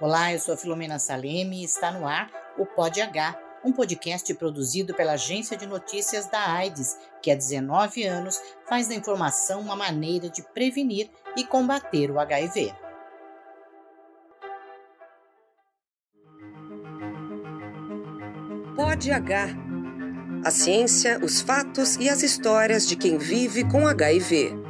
Olá, eu sou a Filomena Saleme e está no ar o Pod H, um podcast produzido pela Agência de Notícias da AIDS, que há 19 anos faz da informação uma maneira de prevenir e combater o HIV. Pod H. A ciência, os fatos e as histórias de quem vive com HIV.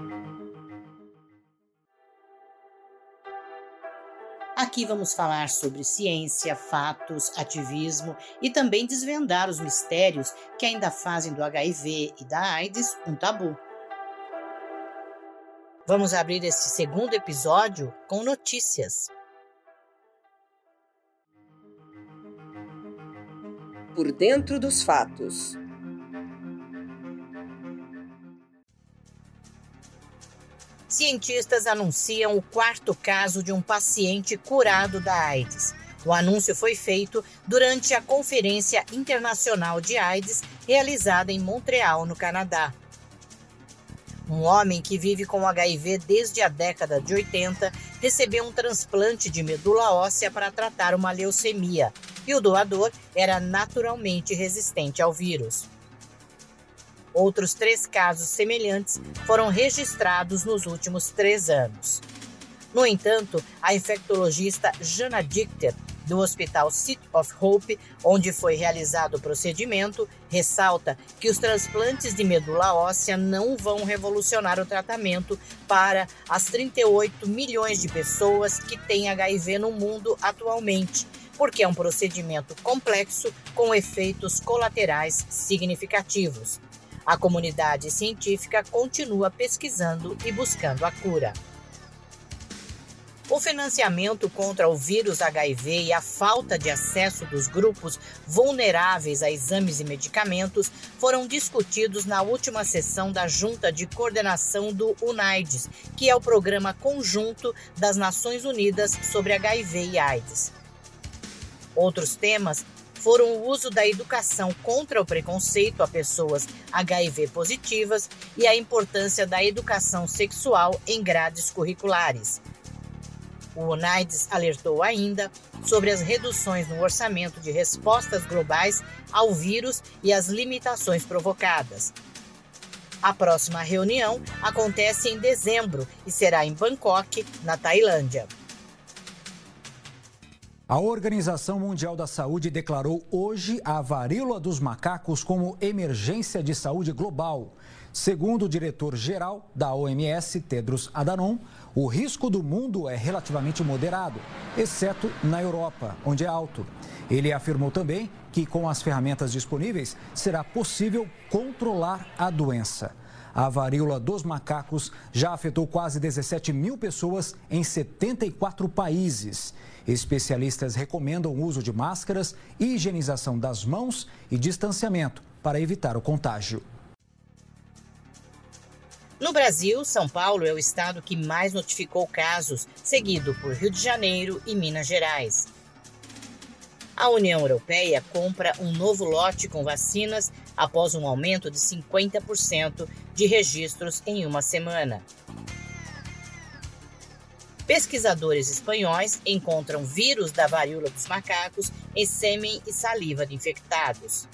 Aqui vamos falar sobre ciência, fatos, ativismo e também desvendar os mistérios que ainda fazem do HIV e da AIDS um tabu. Vamos abrir este segundo episódio com notícias. Por dentro dos fatos. Cientistas anunciam o quarto caso de um paciente curado da AIDS. O anúncio foi feito durante a Conferência Internacional de AIDS realizada em Montreal, no Canadá. Um homem que vive com HIV desde a década de 80 recebeu um transplante de medula óssea para tratar uma leucemia e o doador era naturalmente resistente ao vírus. Outros três casos semelhantes foram registrados nos últimos três anos. No entanto, a infectologista Jana Dichter, do Hospital City of Hope, onde foi realizado o procedimento, ressalta que os transplantes de medula óssea não vão revolucionar o tratamento para as 38 milhões de pessoas que têm HIV no mundo atualmente, porque é um procedimento complexo com efeitos colaterais significativos. A comunidade científica continua pesquisando e buscando a cura. O financiamento contra o vírus HIV e a falta de acesso dos grupos vulneráveis a exames e medicamentos foram discutidos na última sessão da Junta de Coordenação do UNAIDS, que é o programa conjunto das Nações Unidas sobre HIV e AIDS. Outros temas foram o uso da educação contra o preconceito a pessoas HIV positivas e a importância da educação sexual em grades curriculares. O UNAIDS alertou ainda sobre as reduções no orçamento de respostas globais ao vírus e as limitações provocadas. A próxima reunião acontece em dezembro e será em Bangkok, na Tailândia. A Organização Mundial da Saúde declarou hoje a varíola dos macacos como emergência de saúde global. Segundo o diretor-geral da OMS, Tedros Adhanom, o risco do mundo é relativamente moderado, exceto na Europa, onde é alto. Ele afirmou também que, com as ferramentas disponíveis, será possível controlar a doença. A varíola dos macacos já afetou quase 17 mil pessoas em 74 países. Especialistas recomendam o uso de máscaras, higienização das mãos e distanciamento para evitar o contágio. No Brasil, São Paulo é o estado que mais notificou casos, seguido por Rio de Janeiro e Minas Gerais. A União Europeia compra um novo lote com vacinas após um aumento de 50% de registros em uma semana. Pesquisadores espanhóis encontram vírus da varíola dos macacos em sêmen e saliva de infectados.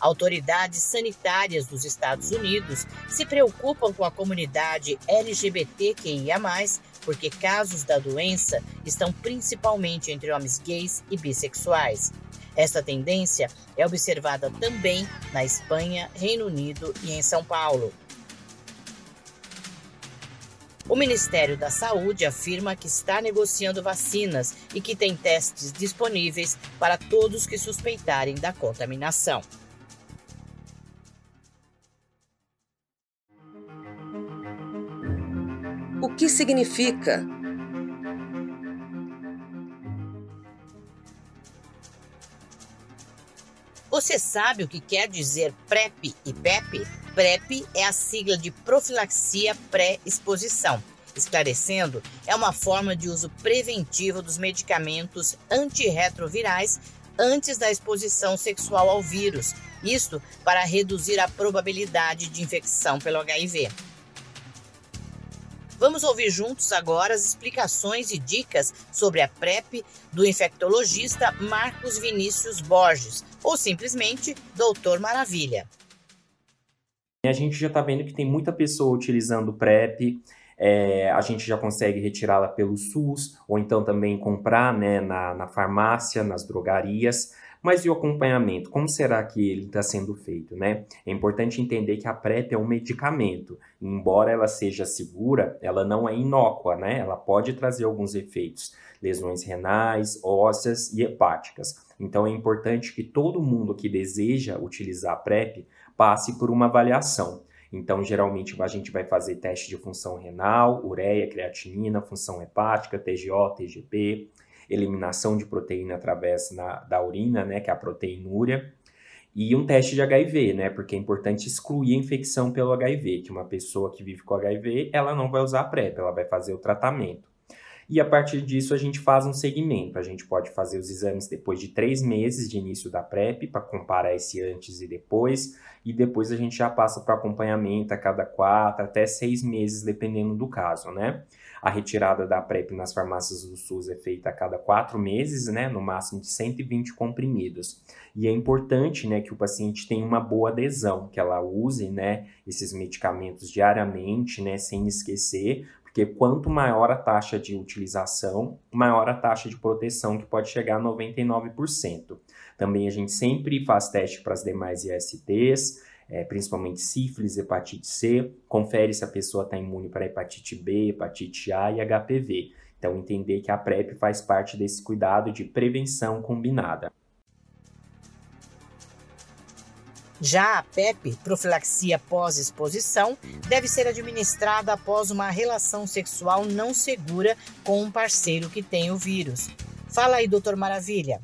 Autoridades sanitárias dos Estados Unidos se preocupam com a comunidade LGBTQIA, porque casos da doença estão principalmente entre homens gays e bissexuais. Esta tendência é observada também na Espanha, Reino Unido e em São Paulo. O Ministério da Saúde afirma que está negociando vacinas e que tem testes disponíveis para todos que suspeitarem da contaminação. O que significa? Você sabe o que quer dizer PrEP e PEP? PrEP é a sigla de profilaxia pré-exposição. Esclarecendo, é uma forma de uso preventivo dos medicamentos antirretrovirais antes da exposição sexual ao vírus, isto para reduzir a probabilidade de infecção pelo HIV. Vamos ouvir juntos agora as explicações e dicas sobre a PrEP do infectologista Marcos Vinícius Borges, ou simplesmente Doutor Maravilha. A gente já está vendo que tem muita pessoa utilizando PrEP, é, a gente já consegue retirá-la pelo SUS, ou então também comprar né, na, na farmácia, nas drogarias. Mas e o acompanhamento? Como será que ele está sendo feito, né? É importante entender que a PrEP é um medicamento. Embora ela seja segura, ela não é inócua, né? Ela pode trazer alguns efeitos, lesões renais, ósseas e hepáticas. Então é importante que todo mundo que deseja utilizar a PrEP passe por uma avaliação. Então, geralmente, a gente vai fazer teste de função renal, ureia, creatinina, função hepática, TGO, TGP, eliminação de proteína através na, da urina, né, que é a proteinúria, e um teste de HIV, né, porque é importante excluir a infecção pelo HIV, que uma pessoa que vive com HIV, ela não vai usar a PrEP, ela vai fazer o tratamento. E a partir disso a gente faz um segmento. A gente pode fazer os exames depois de três meses de início da PrEP, para comparar esse antes e depois. E depois a gente já passa para acompanhamento a cada quatro até seis meses, dependendo do caso, né? A retirada da PrEP nas farmácias do SUS é feita a cada quatro meses, né, no máximo de 120 comprimidos. E é importante, né, que o paciente tenha uma boa adesão, que ela use, né, esses medicamentos diariamente, né, sem esquecer, porque quanto maior a taxa de utilização, maior a taxa de proteção, que pode chegar a 99%. Também a gente sempre faz teste para as demais ISTs, é, principalmente sífilis, hepatite C, confere se a pessoa está imune para hepatite B, hepatite A e HPV. Então, entender que a PrEP faz parte desse cuidado de prevenção combinada. Já a PEP, profilaxia pós-exposição, deve ser administrada após uma relação sexual não segura com um parceiro que tem o vírus. Fala aí, doutor Maravilha.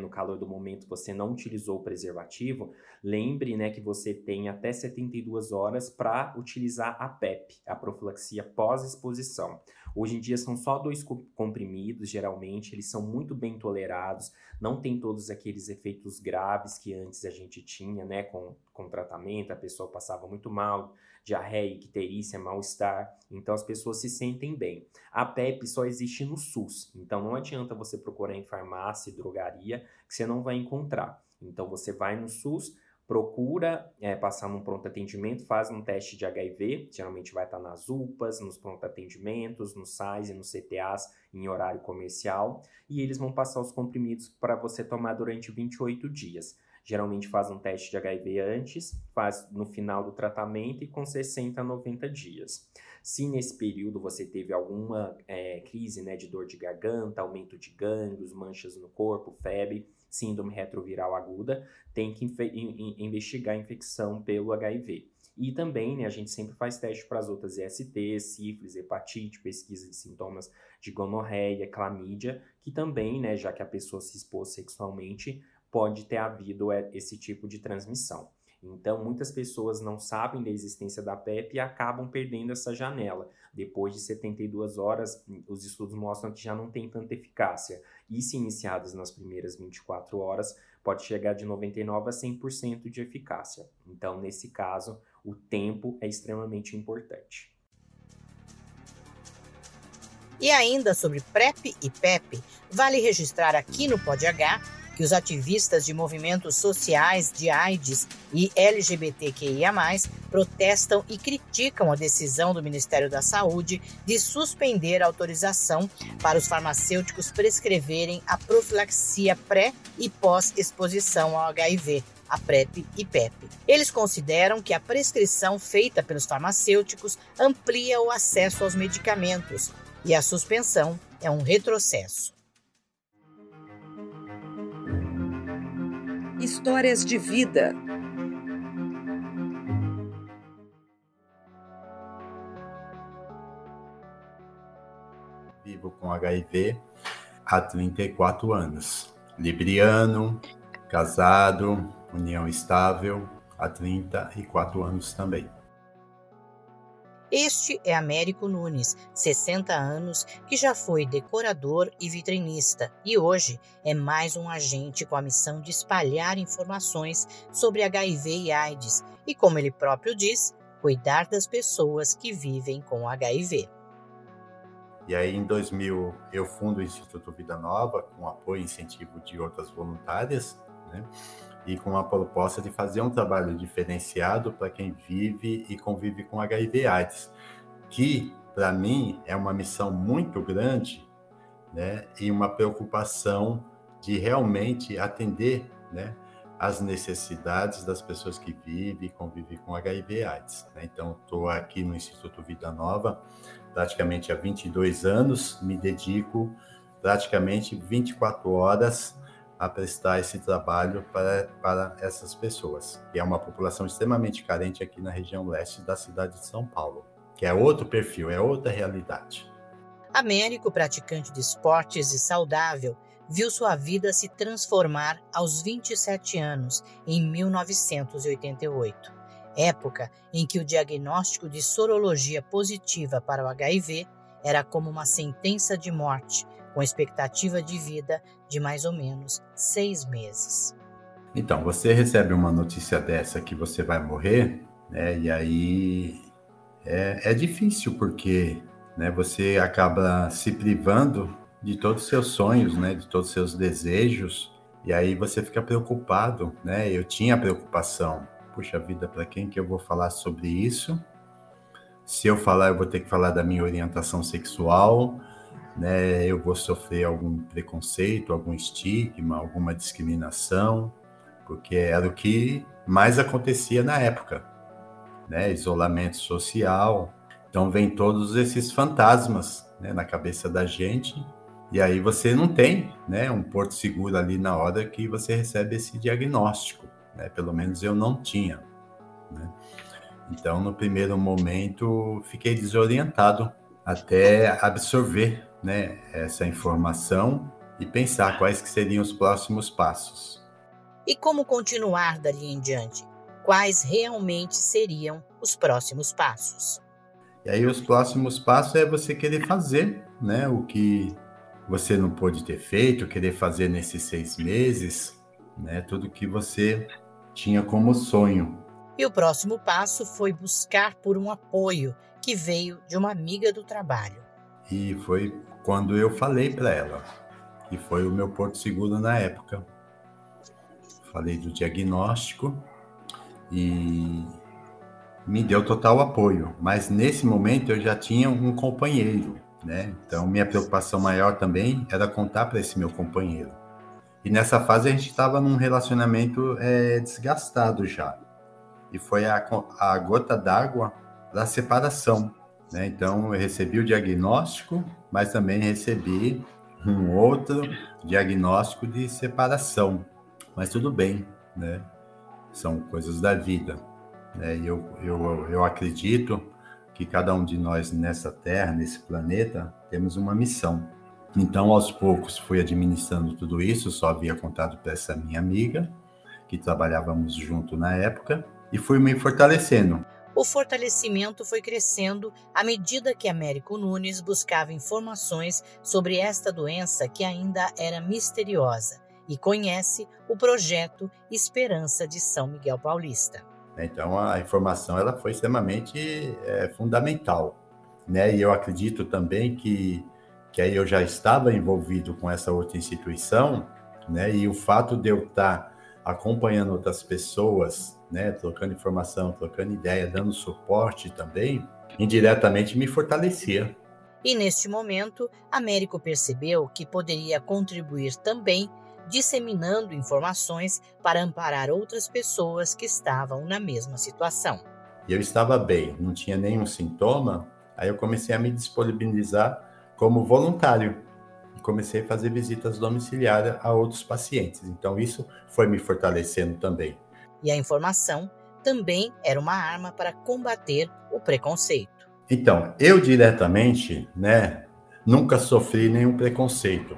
No calor do momento você não utilizou o preservativo, lembre né, que você tem até 72 horas para utilizar a PEP, a profilaxia pós-exposição. Hoje em dia são só dois comprimidos, geralmente, eles são muito bem tolerados, não tem todos aqueles efeitos graves que antes a gente tinha, né, com, com tratamento, a pessoa passava muito mal, diarreia, icterícia, mal-estar, então as pessoas se sentem bem. A PEP só existe no SUS, então não adianta você procurar em farmácia drogaria que você não vai encontrar. Então você vai no SUS, procura é, passar num pronto atendimento, faz um teste de HIV, geralmente vai estar nas UPAs, nos pronto atendimentos, nos SAIS e nos CTAs em horário comercial, e eles vão passar os comprimidos para você tomar durante 28 dias. Geralmente faz um teste de HIV antes, faz no final do tratamento e com 60 a 90 dias. Se nesse período você teve alguma é, crise né, de dor de garganta, aumento de gânglios, manchas no corpo, febre, síndrome retroviral aguda, tem que investigar a infecção pelo HIV. E também, né, a gente sempre faz teste para as outras ISTs, sífilis, hepatite, pesquisa de sintomas de gonorreia, clamídia, que também, né, já que a pessoa se expôs sexualmente, pode ter havido é, esse tipo de transmissão. Então, muitas pessoas não sabem da existência da PEP e acabam perdendo essa janela. Depois de 72 horas, os estudos mostram que já não tem tanta eficácia. E se iniciadas nas primeiras 24 horas, pode chegar de 99% a 100% de eficácia. Então, nesse caso, o tempo é extremamente importante. E ainda sobre PrEP e PEP, vale registrar aqui no Pod H que os ativistas de movimentos sociais de AIDS e LGBTQIA, protestam e criticam a decisão do Ministério da Saúde de suspender a autorização para os farmacêuticos prescreverem a profilaxia pré e pós-exposição ao HIV, a PrEP e PEP. Eles consideram que a prescrição feita pelos farmacêuticos amplia o acesso aos medicamentos e a suspensão é um retrocesso. Histórias de vida. Vivo com HIV há 34 anos. Libriano, casado, união estável há 34 anos também. Este é Américo Nunes, 60 anos, que já foi decorador e vitrinista e hoje é mais um agente com a missão de espalhar informações sobre HIV e AIDS e, como ele próprio diz, cuidar das pessoas que vivem com HIV. E aí, em 2000, eu fundo o Instituto Vida Nova, com apoio e incentivo de outras voluntárias, né? E com a proposta de fazer um trabalho diferenciado para quem vive e convive com HIV/AIDS, que, para mim, é uma missão muito grande né? e uma preocupação de realmente atender né? as necessidades das pessoas que vivem e convivem com HIV/AIDS. Né? Então, estou aqui no Instituto Vida Nova praticamente há 22 anos, me dedico praticamente 24 horas a prestar esse trabalho para, para essas pessoas, que é uma população extremamente carente aqui na região leste da cidade de São Paulo, que é outro perfil, é outra realidade. Américo, praticante de esportes e saudável, viu sua vida se transformar aos 27 anos, em 1988, época em que o diagnóstico de sorologia positiva para o HIV era como uma sentença de morte, com expectativa de vida de mais ou menos seis meses. Então, você recebe uma notícia dessa que você vai morrer, né? E aí é, é difícil porque né, você acaba se privando de todos os seus sonhos, né, de todos os seus desejos, e aí você fica preocupado, né? Eu tinha preocupação, puxa vida, para quem que eu vou falar sobre isso? Se eu falar, eu vou ter que falar da minha orientação sexual, né? Eu vou sofrer algum preconceito, algum estigma, alguma discriminação, porque era o que mais acontecia na época, né? Isolamento social. Então vem todos esses fantasmas né, na cabeça da gente e aí você não tem né, um porto seguro ali na hora que você recebe esse diagnóstico. Né? Pelo menos eu não tinha. Né? Então, no primeiro momento, fiquei desorientado até absorver né, essa informação e pensar quais que seriam os próximos passos. E como continuar dali em diante? Quais realmente seriam os próximos passos? E aí os próximos passos é você querer fazer, né, o que você não pôde ter feito, querer fazer nesses seis meses, né? Tudo que você tinha como sonho. E o próximo passo foi buscar por um apoio que veio de uma amiga do trabalho. E foi quando eu falei para ela, que foi o meu porto seguro na época. Falei do diagnóstico e me deu total apoio. Mas nesse momento eu já tinha um companheiro, né? Então, minha preocupação maior também era contar para esse meu companheiro. E nessa fase a gente estava num relacionamento é, desgastado já. E foi a, a gota d'água da separação. Né? Então, eu recebi o diagnóstico, mas também recebi um outro diagnóstico de separação. Mas tudo bem, né? São coisas da vida. Né? E eu, eu, eu acredito que cada um de nós nessa Terra, nesse planeta, temos uma missão. Então, aos poucos, fui administrando tudo isso, só havia contado para essa minha amiga, que trabalhávamos junto na época, e fui me fortalecendo. O fortalecimento foi crescendo à medida que Américo Nunes buscava informações sobre esta doença que ainda era misteriosa e conhece o projeto Esperança de São Miguel Paulista. Então, a informação ela foi extremamente é, fundamental. Né? E eu acredito também que, que aí eu já estava envolvido com essa outra instituição, né? e o fato de eu estar acompanhando outras pessoas, né? trocando informação, trocando ideia, dando suporte também, indiretamente me fortalecia. E neste momento, Américo percebeu que poderia contribuir também disseminando informações para amparar outras pessoas que estavam na mesma situação. Eu estava bem, não tinha nenhum sintoma, aí eu comecei a me disponibilizar como voluntário e comecei a fazer visitas domiciliares a outros pacientes. Então isso foi me fortalecendo também. E a informação também era uma arma para combater o preconceito. Então, eu diretamente, né, nunca sofri nenhum preconceito,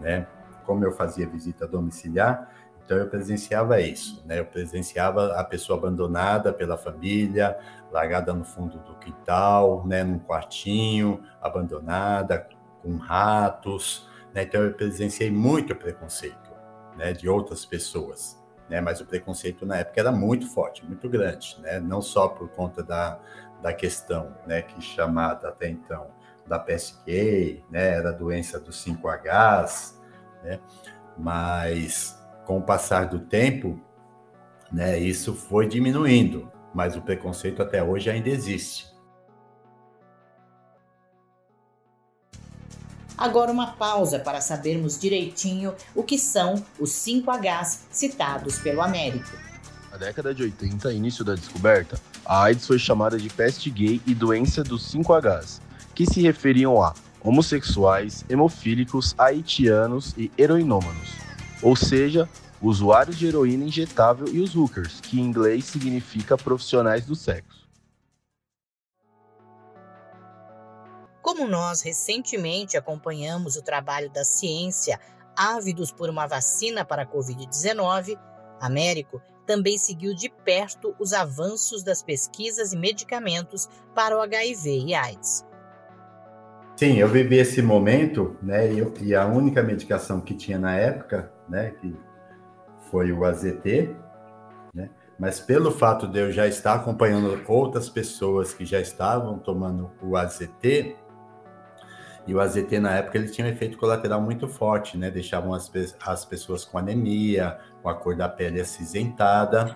né? como eu fazia visita domiciliar, então eu presenciava isso, né? Eu presenciava a pessoa abandonada pela família, largada no fundo do quintal, né, num quartinho, abandonada, com ratos, né? Então eu presenciei muito preconceito, né, de outras pessoas. Né? Mas o preconceito na época era muito forte, muito grande, né? Não só por conta da, da questão, né? Que chamada até então da peste né? Era a doença dos 5Hs, né? Mas com o passar do tempo, né? Isso foi diminuindo, mas o preconceito até hoje ainda existe. Agora uma pausa para sabermos direitinho o que são os 5Hs citados pelo Américo. Na década de 80, início da descoberta, a AIDS foi chamada de peste gay e doença dos 5Hs, que se referiam a homossexuais, hemofílicos, haitianos e heroinômanos, ou seja, usuários de heroína injetável e os hookers, que em inglês significa profissionais do sexo. Como nós recentemente acompanhamos o trabalho da ciência, ávidos por uma vacina para a Covid-19, Américo também seguiu de perto os avanços das pesquisas e medicamentos para o HIV e AIDS. Sim, eu vivi esse momento, né? E, a única medicação que tinha na época, né, que foi o AZT, né? Mas pelo fato de eu já estar acompanhando outras pessoas que já estavam tomando o AZT, e o AZT na época ele tinha um efeito colateral muito forte, né? Deixavam as, as pessoas com anemia, com a cor da pele acinzentada,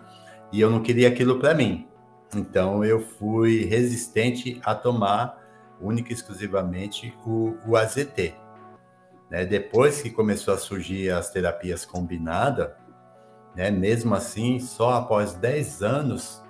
e eu não queria aquilo para mim. Então eu fui resistente a tomar única e exclusivamente o, o AZT. Né? Depois que começou a surgir as terapias combinadas, né? mesmo assim, só após 10 anos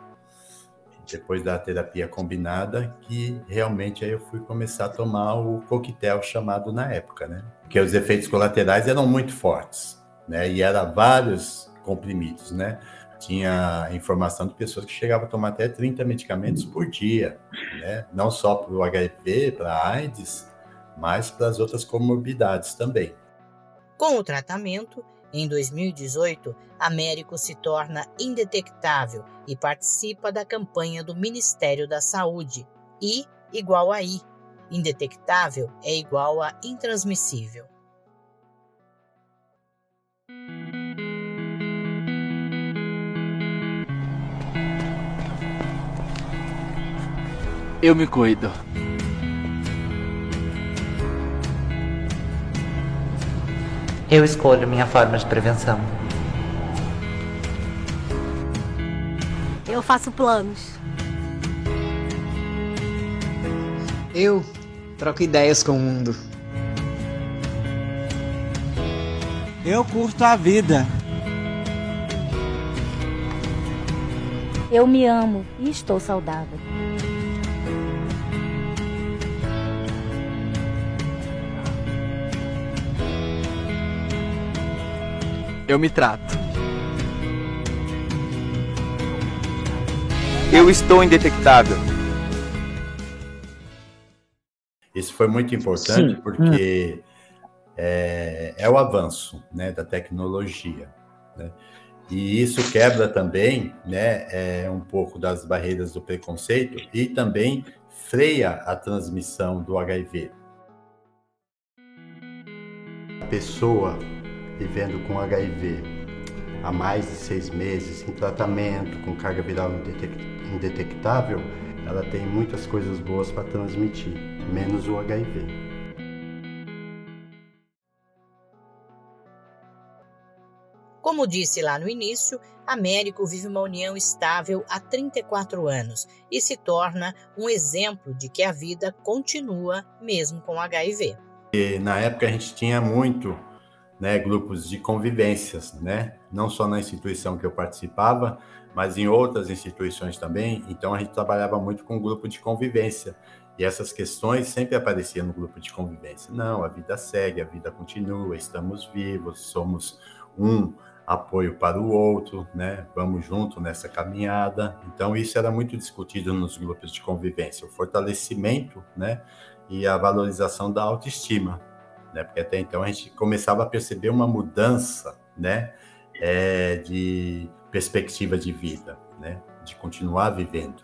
depois da terapia combinada, que realmente aí eu fui começar a tomar o coquetel chamado na época, né? Porque os efeitos colaterais eram muito fortes, né? E era vários comprimidos, né? Tinha informação de pessoas que chegavam a tomar até 30 medicamentos por dia, né? Não só para o HIV, para AIDS, mas para as outras comorbidades também. Com o tratamento, em 2018, Américo se torna indetectável e participa da campanha do Ministério da Saúde. I igual a I. Indetectável é igual a intransmissível. Eu me cuido. Eu escolho minha forma de prevenção. Eu faço planos. Eu troco ideias com o mundo. Eu curto a vida. Eu me amo e estou saudável. Eu me trato. Eu estou indetectável. Isso foi muito importante Sim. porque é, é, o avanço né, da tecnologia. Né? E isso quebra também né, é, um pouco das barreiras do preconceito e também freia a transmissão do HIV. A pessoa vivendo com HIV há mais de seis meses, em tratamento, com carga viral indetectável, ela tem muitas coisas boas para transmitir, menos o HIV. Como disse lá no início, Américo vive uma união estável há 34 anos e se torna um exemplo de que a vida continua mesmo com HIV. E na época a gente tinha muito né, grupos de convivências, né, não só na instituição que eu participava, mas em outras instituições também. Então a gente trabalhava muito com grupo de convivência e essas questões sempre apareciam no grupo de convivência. Não, a vida segue, a vida continua, estamos vivos, somos um apoio para o outro, né? Vamos junto nessa caminhada. Então isso era muito discutido nos grupos de convivência, o fortalecimento, né? E a valorização da autoestima né? Porque até então a gente começava a perceber uma mudança, né? É, de perspectiva de vida, né? De continuar vivendo,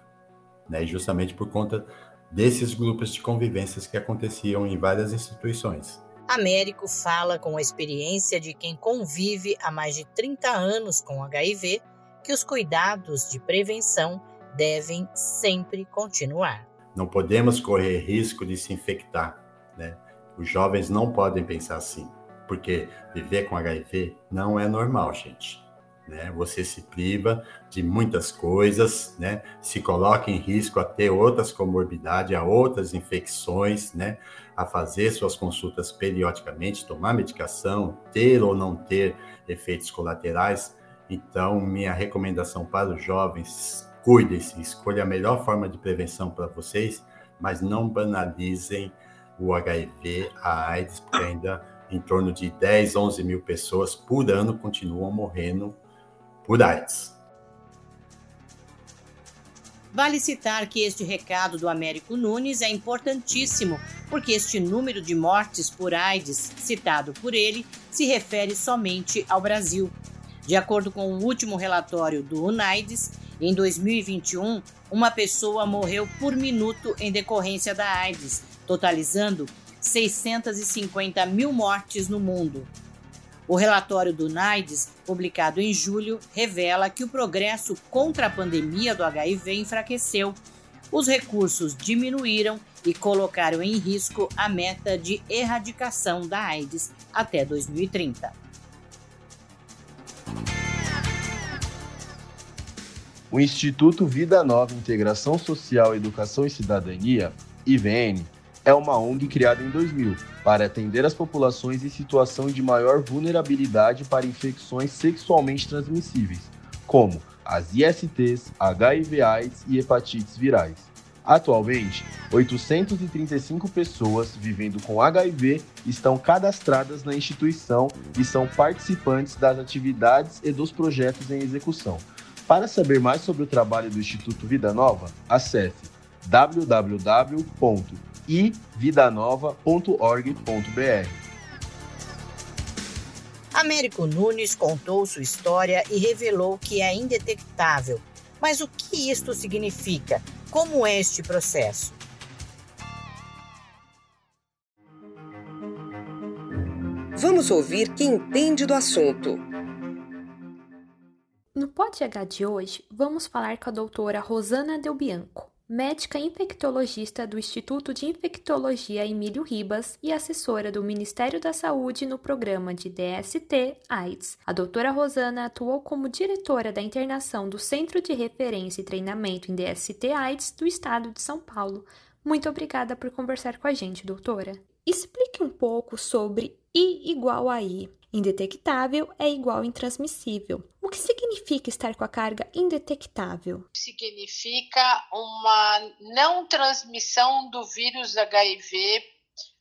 né? E justamente por conta desses grupos de convivências que aconteciam em várias instituições. Américo fala com a experiência de quem convive há mais de 30 anos com HIV que os cuidados de prevenção devem sempre continuar. Não podemos correr risco de se infectar, né? Os jovens não podem pensar assim, porque viver com HIV não é normal, gente. Né? Você se priva de muitas coisas, né? Se coloca em risco a ter outras comorbidades, a outras infecções, né? A fazer suas consultas periodicamente, tomar medicação, ter ou não ter efeitos colaterais. Então, minha recomendação para os jovens cuidem-se, escolha a melhor forma de prevenção para vocês, mas não banalizem o HIV, a AIDS, porque ainda em torno de 10, 11 mil pessoas por ano continuam morrendo por AIDS. Vale citar que este recado do Américo Nunes é importantíssimo, porque este número de mortes por AIDS, citado por ele, se refere somente ao Brasil. De acordo com o último relatório do UNAIDS, em 2021, uma pessoa morreu por minuto em decorrência da AIDS, totalizando 650 mil mortes no mundo. O relatório do NAIDS, publicado em julho, revela que o progresso contra a pandemia do HIV enfraqueceu. Os recursos diminuíram e colocaram em risco a meta de erradicação da AIDS até 2030. O Instituto Vida Nova Integração Social, Educação e Cidadania, IVN, é uma ONG criada em 2000 para atender as populações em situação de maior vulnerabilidade para infecções sexualmente transmissíveis, como as ISTs, HIV/AIDS e hepatites virais. Atualmente, 835 pessoas vivendo com HIV estão cadastradas na instituição e são participantes das atividades e dos projetos em execução. Para saber mais sobre o trabalho do Instituto Vida Nova, acesse www.ividanova.org.br. Américo Nunes contou sua história e revelou que é indetectável. Mas o que isto significa? Como é este processo? Vamos ouvir quem entende do assunto. No PodH de hoje, vamos falar com a doutora Rosana Del Bianco, médica infectologista do Instituto de Infectologia Emílio Ribas e assessora do Ministério da Saúde no programa de DST AIDS. A doutora Rosana atuou como diretora da internação do Centro de Referência e Treinamento em DST AIDS do Estado de São Paulo. Muito obrigada por conversar com a gente, doutora. Explique um pouco sobre I igual a I. Indetectável é igual intransmissível. O que significa estar com a carga indetectável? Significa uma não transmissão do vírus HIV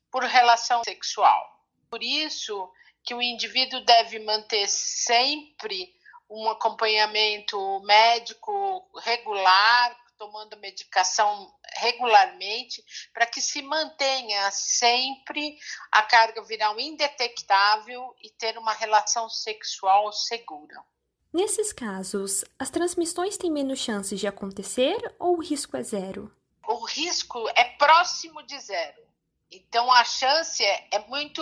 por relação sexual. Por isso que o indivíduo deve manter sempre um acompanhamento médico regular tomando medicação regularmente para que se mantenha sempre a carga viral indetectável e ter uma relação sexual segura. Nesses casos, as transmissões têm menos chances de acontecer ou o risco é zero? O risco é próximo de zero. Então a chance é, é, muito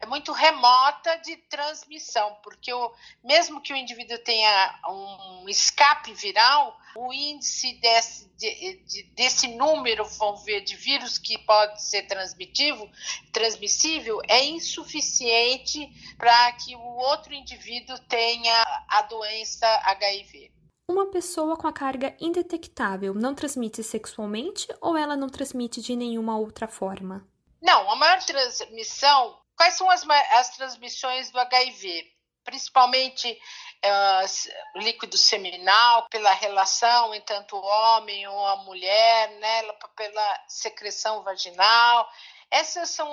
é muito remota de transmissão, porque o, mesmo que o indivíduo tenha um escape viral, o índice desse, de, de, desse número, vamos ver, de vírus que pode ser transmitivo, transmissível é insuficiente para que o outro indivíduo tenha a doença HIV. Uma pessoa com a carga indetectável não transmite sexualmente ou ela não transmite de nenhuma outra forma? Não, a maior transmissão. Quais são as, as transmissões do HIV? Principalmente uh, líquido seminal, pela relação entre tanto homem ou a mulher, né, pela secreção vaginal. Essas são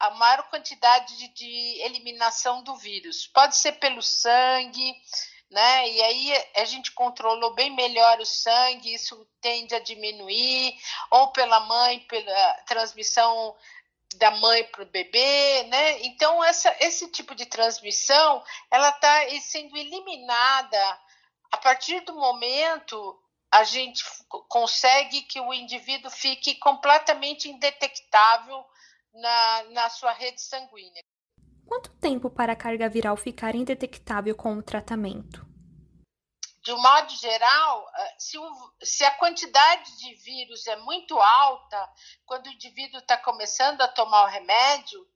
a maior quantidade de, de eliminação do vírus. Pode ser pelo sangue, né? E aí a gente controlou bem melhor o sangue, isso tende a diminuir, ou pela mãe, pela transmissão da mãe para o bebê, né? Então essa, esse tipo de transmissão ela está sendo eliminada a partir do momento a gente consegue que o indivíduo fique completamente indetectável na, na sua rede sanguínea. Quanto tempo para a carga viral ficar indetectável com o tratamento? De um modo geral, eh, se, o, se a quantidade de vírus é muito alta, quando o indivíduo está começando a tomar o remédio,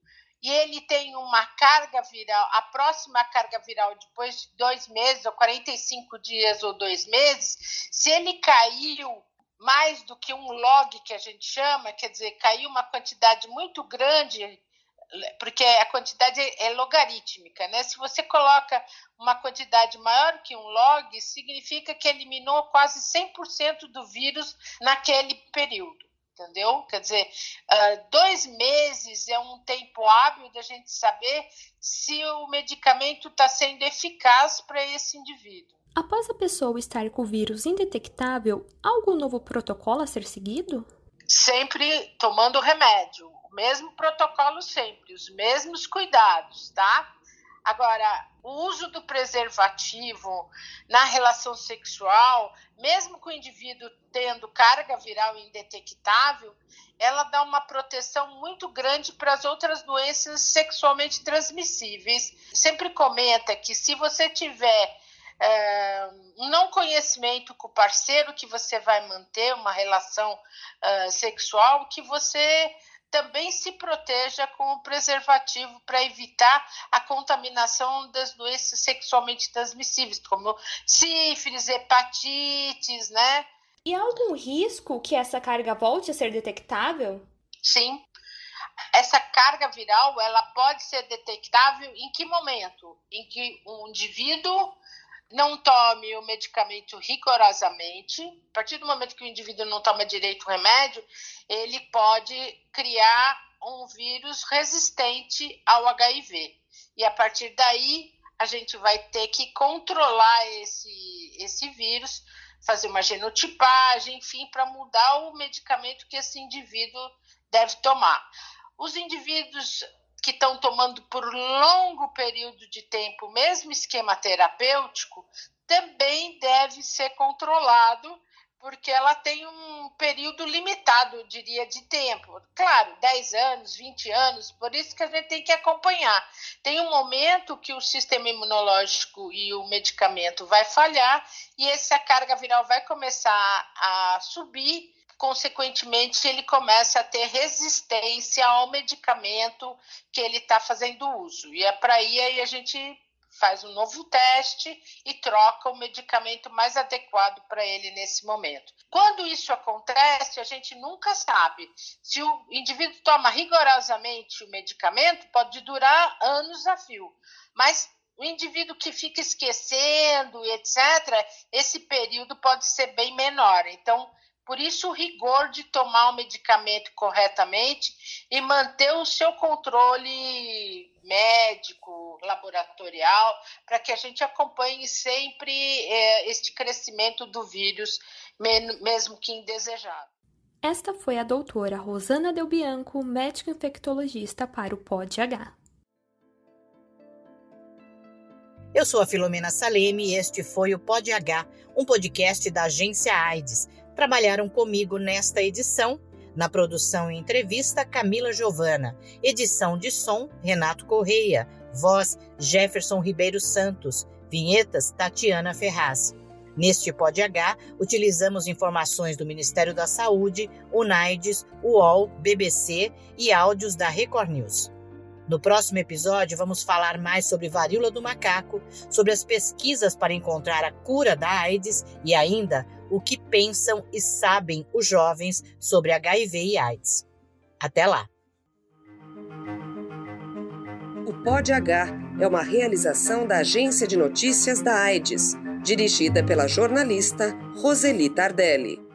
e ele tem uma carga viral, a próxima carga viral depois de dois meses, ou 45 dias ou dois meses, se ele caiu mais do que um log que a gente chama, quer dizer, caiu uma quantidade muito grande, porque a quantidade é logarítmica, né? Se você coloca uma quantidade maior que um log, significa que eliminou quase 100% do vírus naquele período entendeu? Quer dizer, uh, dois meses é um tempo hábil da gente saber se o medicamento está sendo eficaz para esse indivíduo. Após a pessoa estar com o vírus indetectável, algum novo protocolo a ser seguido? Sempre tomando remédio, o mesmo protocolo sempre, os mesmos cuidados, tá? Agora, o uso do preservativo na relação sexual, mesmo com o indivíduo tendo carga viral indetectável, ela dá uma proteção muito grande para as outras doenças sexualmente transmissíveis. Sempre comenta que se você tiver é, um não conhecimento com o parceiro que você vai manter uma relação uh, sexual, que você também se proteja com o preservativo para evitar a contaminação das doenças sexualmente transmissíveis, como sífilis, hepatites, né? E há algum risco que essa carga volte a ser detectável? Sim. Essa carga viral, ela pode ser detectável em que momento? Em que um indivíduo não tome o medicamento rigorosamente. A partir do momento que o indivíduo não toma direito o remédio, ele pode criar um vírus resistente ao HIV. E a partir daí, a gente vai ter que controlar esse, esse vírus, fazer uma genotipagem, enfim, para mudar o medicamento que esse indivíduo deve tomar. Os indivíduos que estão tomando por longo período de tempo o mesmo esquema terapêutico, também deve ser controlado, porque ela tem um período limitado, eu diria, de tempo. Claro, 10 anos, 20 anos, por isso que a gente tem que acompanhar. Tem um momento que o sistema imunológico e o medicamento vai falhar e essa carga viral vai começar a subir consequentemente, ele começa a ter resistência ao medicamento que ele está fazendo uso. E é para aí, aí a gente faz um novo teste e troca o medicamento mais adequado para ele nesse momento. Quando isso acontece, a gente nunca sabe. Se o indivíduo toma rigorosamente o medicamento, pode durar anos a fio. Mas o indivíduo que fica esquecendo, etc., esse período pode ser bem menor. Então, por isso, o rigor de tomar o medicamento corretamente e manter o seu controle médico, laboratorial, para que a gente acompanhe sempre é, este crescimento do vírus, mesmo que indesejado. Esta foi a doutora Rosana Del Bianco, médica infectologista para o POD-H. Eu sou a Filomena Saleme e este foi o POD-H, um podcast da agência AIDS Trabalharam comigo nesta edição, na produção e entrevista, Camila Giovana, edição de som, Renato Correia, voz, Jefferson Ribeiro Santos, vinhetas, Tatiana Ferraz. Neste Pod utilizamos informações do Ministério da Saúde, UNAIDS, UOL, BBC e áudios da Record News. No próximo episódio, vamos falar mais sobre varíola do macaco, sobre as pesquisas para encontrar a cura da AIDS e ainda o que pensam e sabem os jovens sobre HIV e AIDS. Até lá! O Pod H é uma realização da Agência de Notícias da AIDS, dirigida pela jornalista Roseli Tardelli.